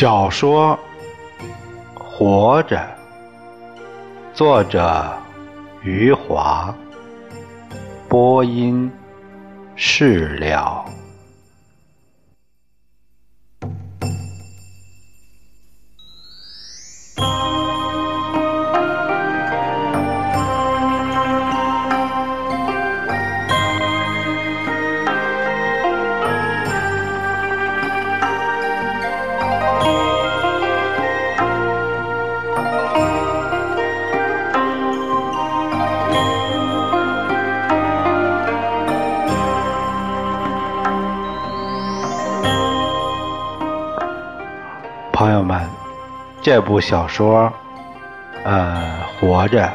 小说《活着》，作者余华，播音释了。这部小说，呃，活着，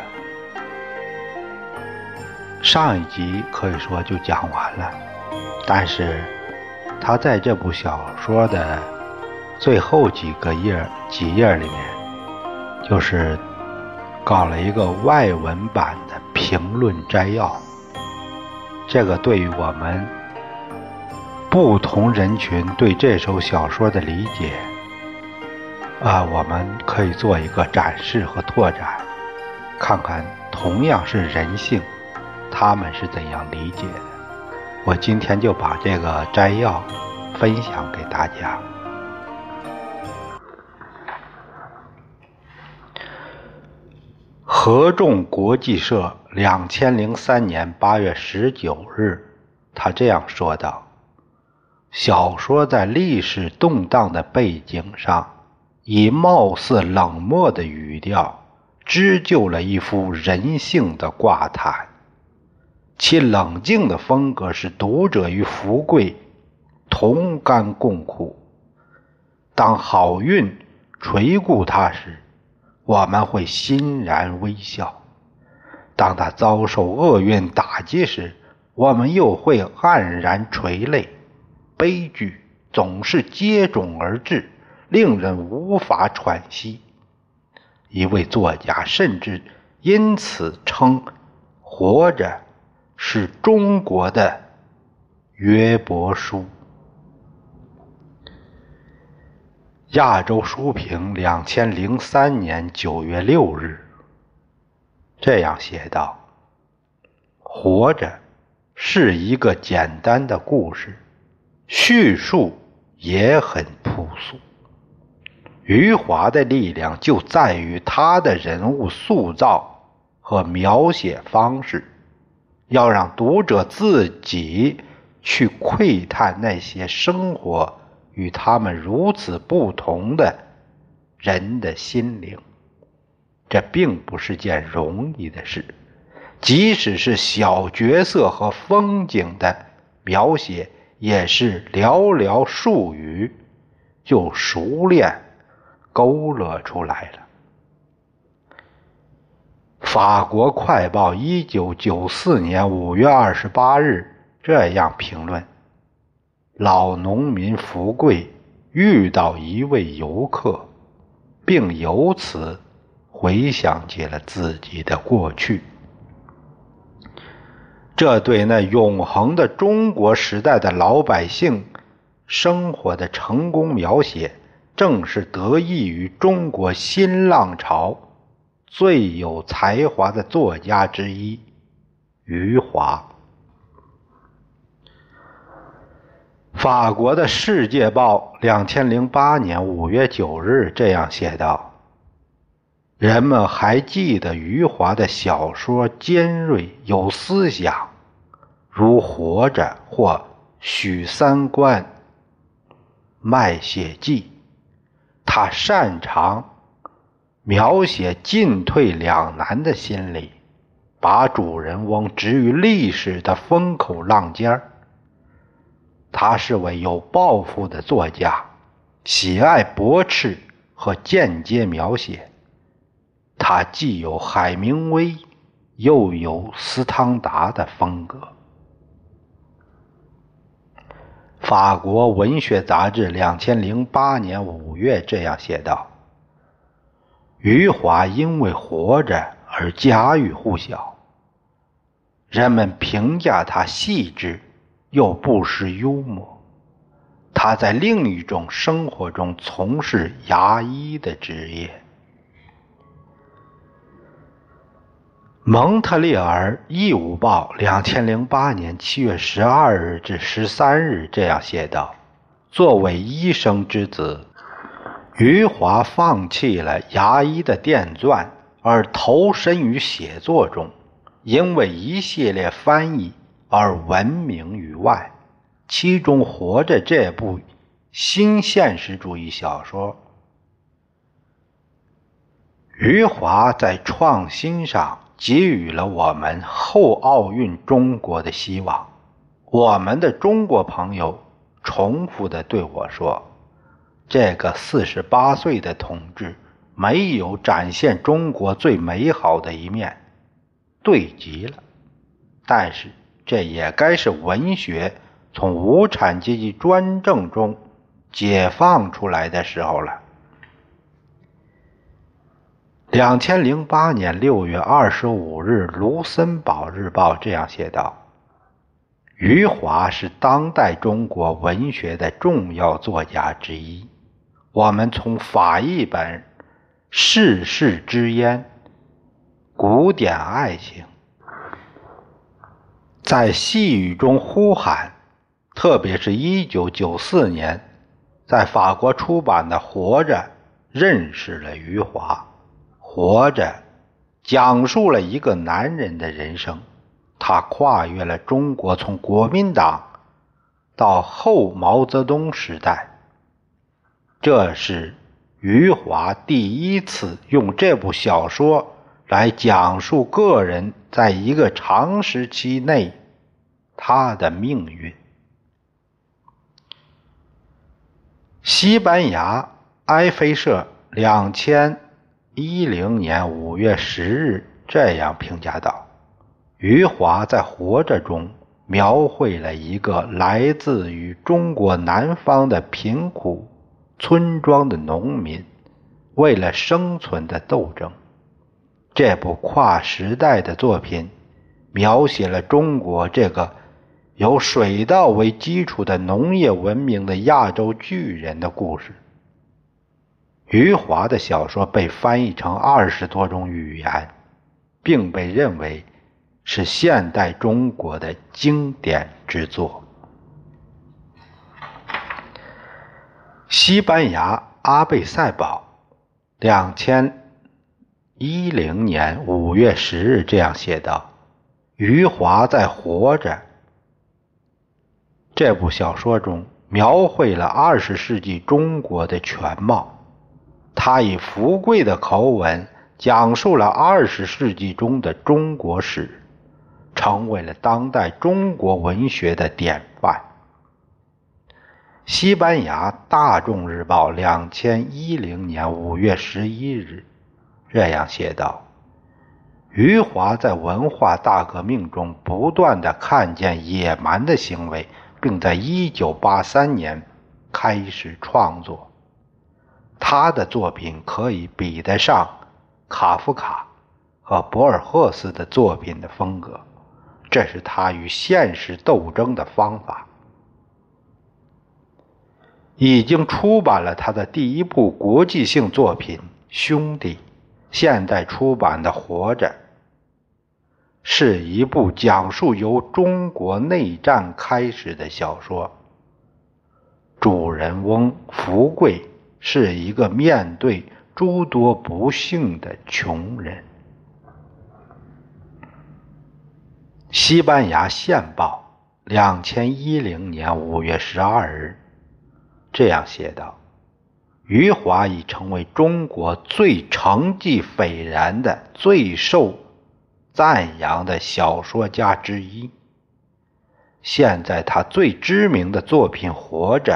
上一集可以说就讲完了，但是他在这部小说的最后几个页几页里面，就是搞了一个外文版的评论摘要，这个对于我们不同人群对这首小说的理解。啊，我们可以做一个展示和拓展，看看同样是人性，他们是怎样理解的。我今天就把这个摘要分享给大家。合众国际社两千零三年八月十九日，他这样说道：“小说在历史动荡的背景上。”以貌似冷漠的语调织就了一幅人性的挂毯，其冷静的风格使读者与福贵同甘共苦。当好运垂顾他时，我们会欣然微笑；当他遭受厄运打击时，我们又会黯然垂泪。悲剧总是接踵而至。令人无法喘息。一位作家甚至因此称《活着》是中国的约伯书。亚洲书评两千零三年九月六日这样写道：“活着是一个简单的故事，叙述也很朴素。”余华的力量就在于他的人物塑造和描写方式，要让读者自己去窥探那些生活与他们如此不同的人的心灵。这并不是件容易的事，即使是小角色和风景的描写，也是寥寥数语就熟练。勾勒出来了。法国快报一九九四年五月二十八日这样评论：老农民福贵遇到一位游客，并由此回想起了自己的过去。这对那永恒的中国时代的老百姓生活的成功描写。正是得益于中国新浪潮最有才华的作家之一余华。法国的《世界报》两千零八年五月九日这样写道：“人们还记得余华的小说尖锐有思想，如《活着》或《许三观》《卖血记》。”他擅长描写进退两难的心理，把主人翁置于历史的风口浪尖。他是位有抱负的作家，喜爱驳斥和间接描写。他既有海明威，又有斯汤达的风格。法国文学杂志两千零八年五月这样写道：“余华因为活着而家喻户晓，人们评价他细致又不失幽默。他在另一种生活中从事牙医的职业。蒙特利尔义务报两千零八年七月十二日至十三日这样写道：“作为医生之子，余华放弃了牙医的电钻，而投身于写作中，因为一系列翻译而闻名于外。其中，《活着》这部新现实主义小说，余华在创新上。”给予了我们后奥运中国的希望。我们的中国朋友重复的对我说：“这个四十八岁的同志没有展现中国最美好的一面，对极了。但是这也该是文学从无产阶级专政中解放出来的时候了。”两千零八年六月二十五日，《卢森堡日报》这样写道：“余华是当代中国文学的重要作家之一。我们从法译本《世事之烟》古典爱情，在细雨中呼喊，特别是一九九四年在法国出版的《活着》，认识了余华。”活着，讲述了一个男人的人生。他跨越了中国从国民党到后毛泽东时代。这是余华第一次用这部小说来讲述个人在一个长时期内他的命运。西班牙埃菲社两千。一零年五月十日，这样评价道：“余华在《活着》中描绘了一个来自于中国南方的贫苦村庄的农民为了生存的斗争。这部跨时代的作品描写了中国这个由水稻为基础的农业文明的亚洲巨人的故事。”余华的小说被翻译成二十多种语言，并被认为是现代中国的经典之作。西班牙《阿贝塞堡》两千一零年五月十日这样写道：“余华在《活着》这部小说中描绘了二十世纪中国的全貌。”他以福贵的口吻讲述了二十世纪中的中国史，成为了当代中国文学的典范。西班牙《大众日报》两千一零年五月十一日这样写道：“余华在文化大革命中不断的看见野蛮的行为，并在一九八三年开始创作。”他的作品可以比得上卡夫卡和博尔赫斯的作品的风格，这是他与现实斗争的方法。已经出版了他的第一部国际性作品《兄弟》，现在出版的《活着》是一部讲述由中国内战开始的小说，主人翁福贵。是一个面对诸多不幸的穷人。西班牙线报两千一零年五月十二日这样写道：“余华已成为中国最成绩斐然的、最受赞扬的小说家之一。现在，他最知名的作品《活着》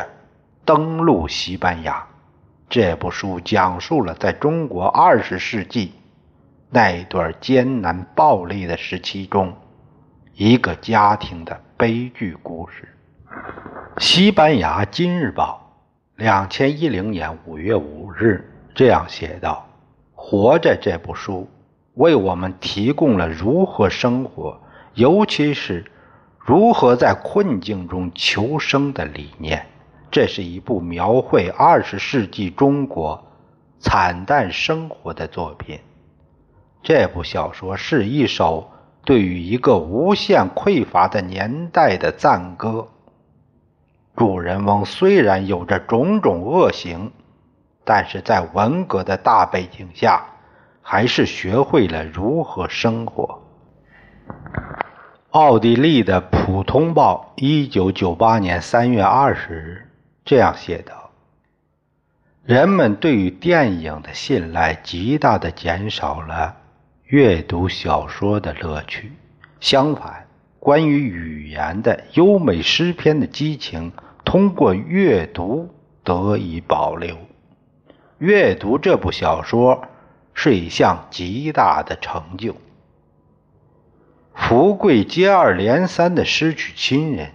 登陆西班牙。”这部书讲述了在中国二十世纪那一段艰难暴力的时期中，一个家庭的悲剧故事。西班牙《今日报》两千一零年五月五日这样写道：“活着这部书为我们提供了如何生活，尤其是如何在困境中求生的理念。这是一部描绘二十世纪中国惨淡生活的作品。这部小说是一首对于一个无限匮乏的年代的赞歌。主人翁虽然有着种种恶行，但是在文革的大背景下，还是学会了如何生活。奥地利的《普通报》一九九八年三月二十日这样写道：“人们对于电影的信赖极大的减少了阅读小说的乐趣。相反，关于语言的优美诗篇的激情，通过阅读得以保留。阅读这部小说是一项极大的成就。”福贵接二连三的失去亲人，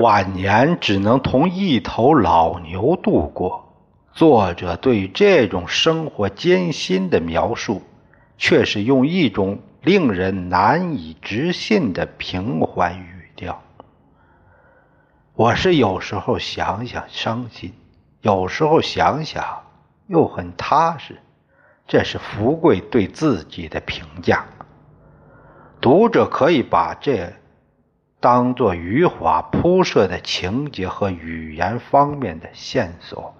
晚年只能同一头老牛度过。作者对这种生活艰辛的描述，却是用一种令人难以置信的平缓语调。我是有时候想想伤心，有时候想想又很踏实。这是福贵对自己的评价。读者可以把这当做余华铺设的情节和语言方面的线索。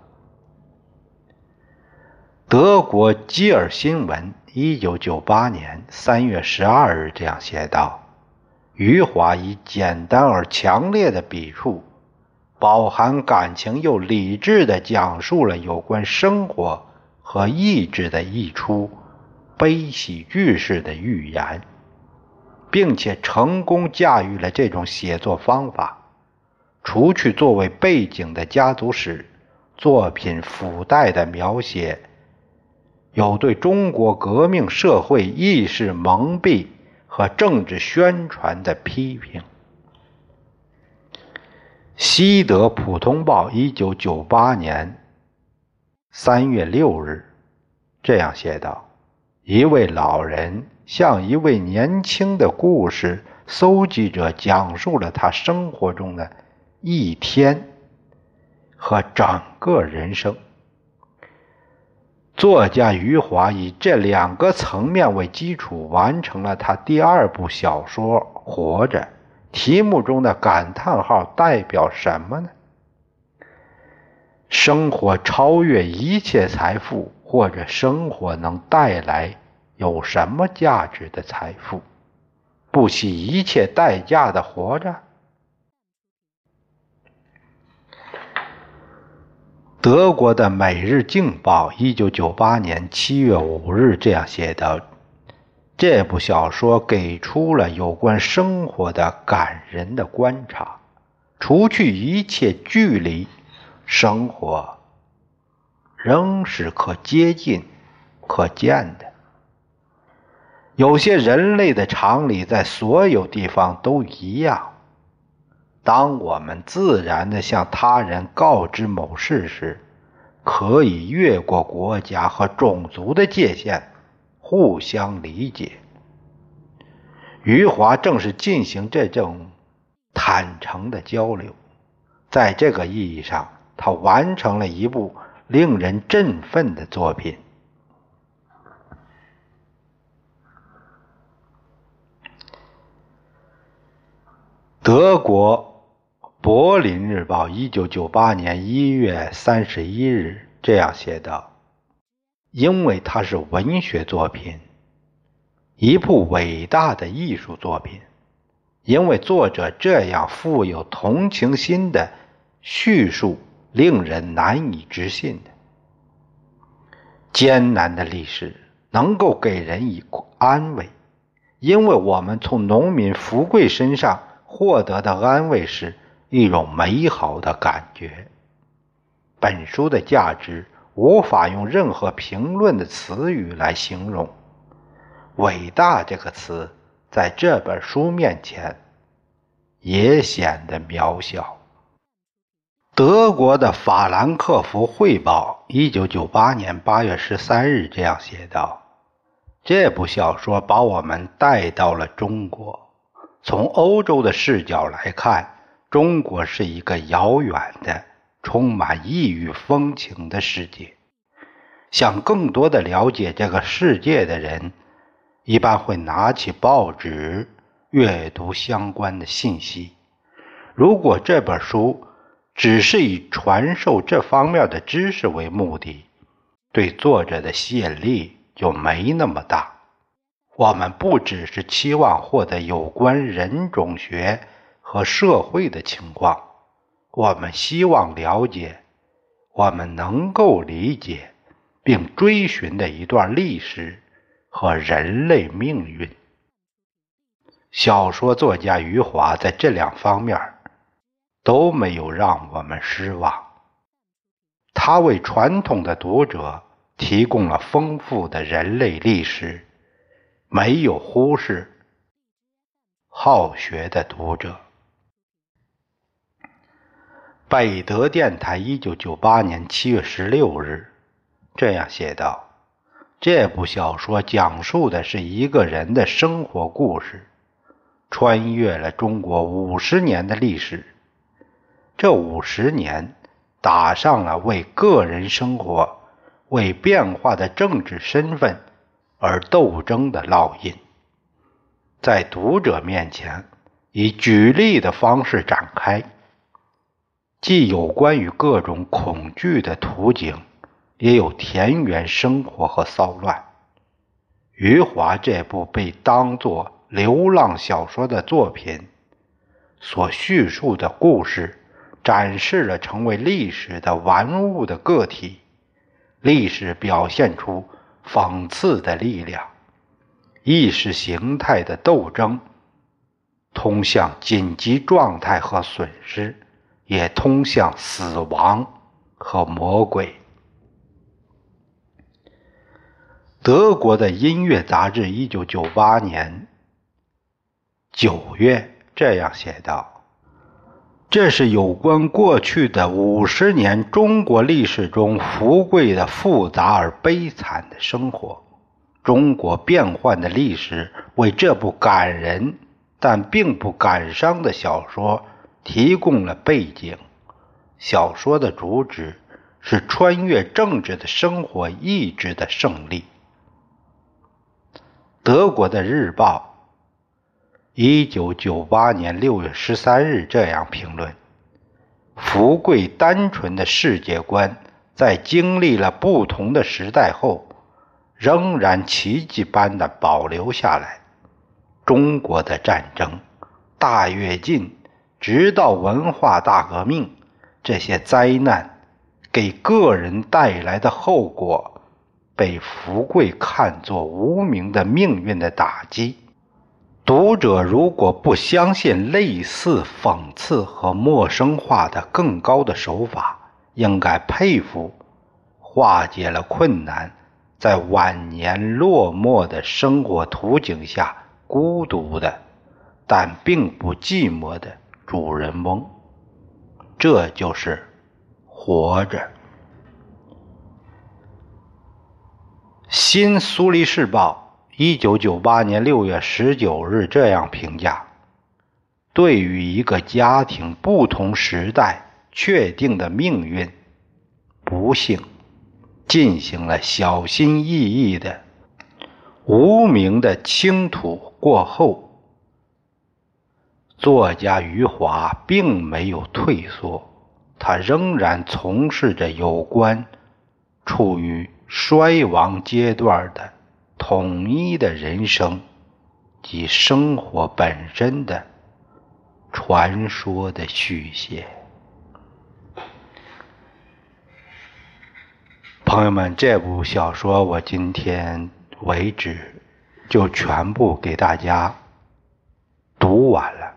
德国基尔新闻一九九八年三月十二日这样写道：“余华以简单而强烈的笔触，饱含感情又理智地讲述了有关生活和意志的一出悲喜剧式的寓言。”并且成功驾驭了这种写作方法。除去作为背景的家族史，作品附带的描写有对中国革命社会意识蒙蔽和政治宣传的批评。《西德普通报》一九九八年三月六日这样写道：“一位老人。”向一位年轻的故事搜集者讲述了他生活中的一天和整个人生。作家余华以这两个层面为基础，完成了他第二部小说《活着》。题目中的感叹号代表什么呢？生活超越一切财富，或者生活能带来？有什么价值的财富？不惜一切代价的活着。德国的《每日镜报》一九九八年七月五日这样写道：“这部小说给出了有关生活的感人的观察。除去一切距离，生活仍是可接近、可见的。”有些人类的常理在所有地方都一样。当我们自然地向他人告知某事时，可以越过国家和种族的界限，互相理解。余华正是进行这种坦诚的交流，在这个意义上，他完成了一部令人振奋的作品。德国《柏林日报》一九九八年一月三十一日这样写道：“因为它是文学作品，一部伟大的艺术作品。因为作者这样富有同情心的叙述，令人难以置信的艰难的历史，能够给人以安慰，因为我们从农民福贵身上。”获得的安慰是一种美好的感觉。本书的价值无法用任何评论的词语来形容。伟大这个词在这本书面前也显得渺小。德国的《法兰克福汇报》一九九八年八月十三日这样写道：“这部小说把我们带到了中国。”从欧洲的视角来看，中国是一个遥远的、充满异域风情的世界。想更多的了解这个世界的人，一般会拿起报纸阅读相关的信息。如果这本书只是以传授这方面的知识为目的，对作者的吸引力就没那么大。我们不只是期望获得有关人种学和社会的情况，我们希望了解我们能够理解并追寻的一段历史和人类命运。小说作家余华在这两方面都没有让我们失望，他为传统的读者提供了丰富的人类历史。没有忽视好学的读者。北德电台一九九八年七月十六日这样写道：“这部小说讲述的是一个人的生活故事，穿越了中国五十年的历史。这五十年打上了为个人生活、为变化的政治身份。”而斗争的烙印，在读者面前以举例的方式展开，既有关于各种恐惧的图景，也有田园生活和骚乱。余华这部被当作流浪小说的作品所叙述的故事，展示了成为历史的玩物的个体，历史表现出。讽刺的力量，意识形态的斗争，通向紧急状态和损失，也通向死亡和魔鬼。德国的音乐杂志一九九八年九月这样写道。这是有关过去的五十年中国历史中富贵的复杂而悲惨的生活。中国变幻的历史为这部感人但并不感伤的小说提供了背景。小说的主旨是穿越政治的生活意志的胜利。德国的日报。一九九八年六月十三日，这样评论：福贵单纯的世界观，在经历了不同的时代后，仍然奇迹般的保留下来。中国的战争、大跃进，直到文化大革命，这些灾难给个人带来的后果，被福贵看作无名的命运的打击。读者如果不相信类似讽刺和陌生化的更高的手法，应该佩服化解了困难，在晚年落寞的生活图景下孤独的，但并不寂寞的主人翁。这就是活着。新苏黎世报。一九九八年六月十九日，这样评价：对于一个家庭不同时代确定的命运，不幸进行了小心翼翼的无名的倾吐过后，作家余华并没有退缩，他仍然从事着有关处于衰亡阶段的。统一的人生及生活本身的传说的续写。朋友们，这部小说我今天为止就全部给大家读完了，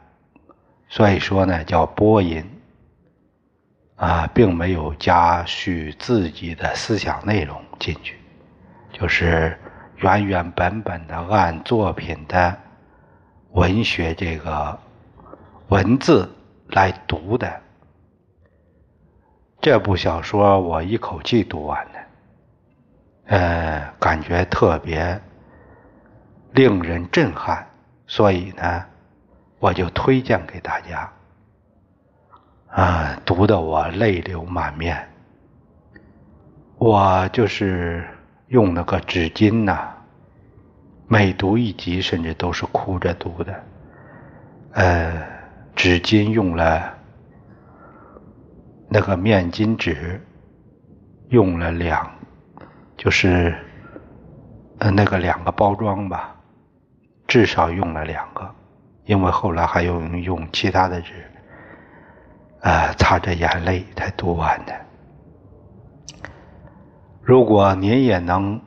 所以说呢叫播音啊，并没有加叙自己的思想内容进去，就是。原原本本的按作品的文学这个文字来读的这部小说，我一口气读完了，呃，感觉特别令人震撼，所以呢，我就推荐给大家。啊，读的我泪流满面。我就是用那个纸巾呐，每读一集，甚至都是哭着读的。呃，纸巾用了那个面巾纸，用了两，就是呃那个两个包装吧，至少用了两个，因为后来还有用其他的纸，呃，擦着眼泪才读完的。如果您也能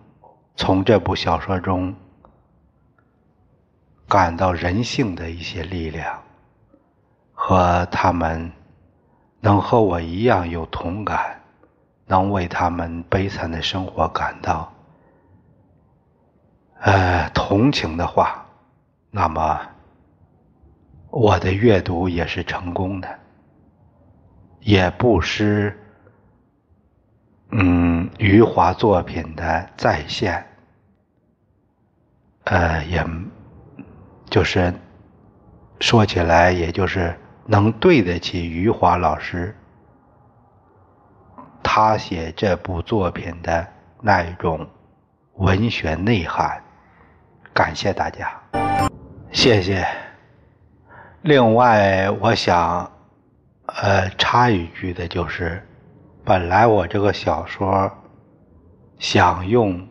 从这部小说中感到人性的一些力量，和他们能和我一样有同感，能为他们悲惨的生活感到呃同情的话，那么我的阅读也是成功的，也不失。嗯，余华作品的再现，呃，也就是说起来，也就是能对得起余华老师他写这部作品的那一种文学内涵。感谢大家，谢谢。另外，我想呃插一句的就是。本来我这个小说想用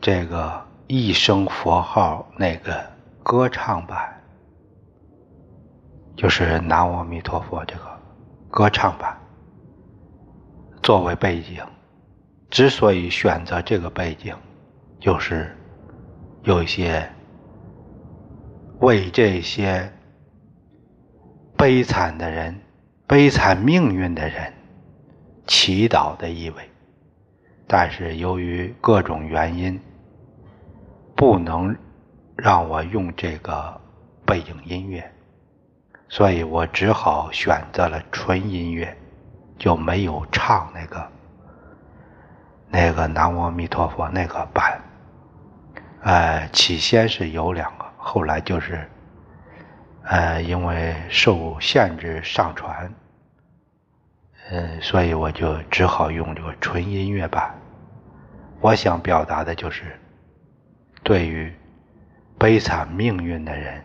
这个一声佛号那个歌唱版，就是南无阿弥陀佛这个歌唱版作为背景。之所以选择这个背景，就是有一些为这些悲惨的人、悲惨命运的人。祈祷的意味，但是由于各种原因，不能让我用这个背景音乐，所以我只好选择了纯音乐，就没有唱那个那个南无阿弥陀佛那个版。呃，起先是有两个，后来就是呃，因为受限制上传。嗯，所以我就只好用这个纯音乐版。我想表达的就是，对于悲惨命运的人，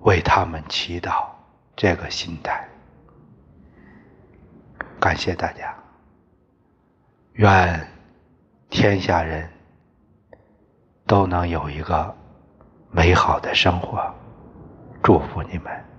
为他们祈祷这个心态。感谢大家，愿天下人都能有一个美好的生活，祝福你们。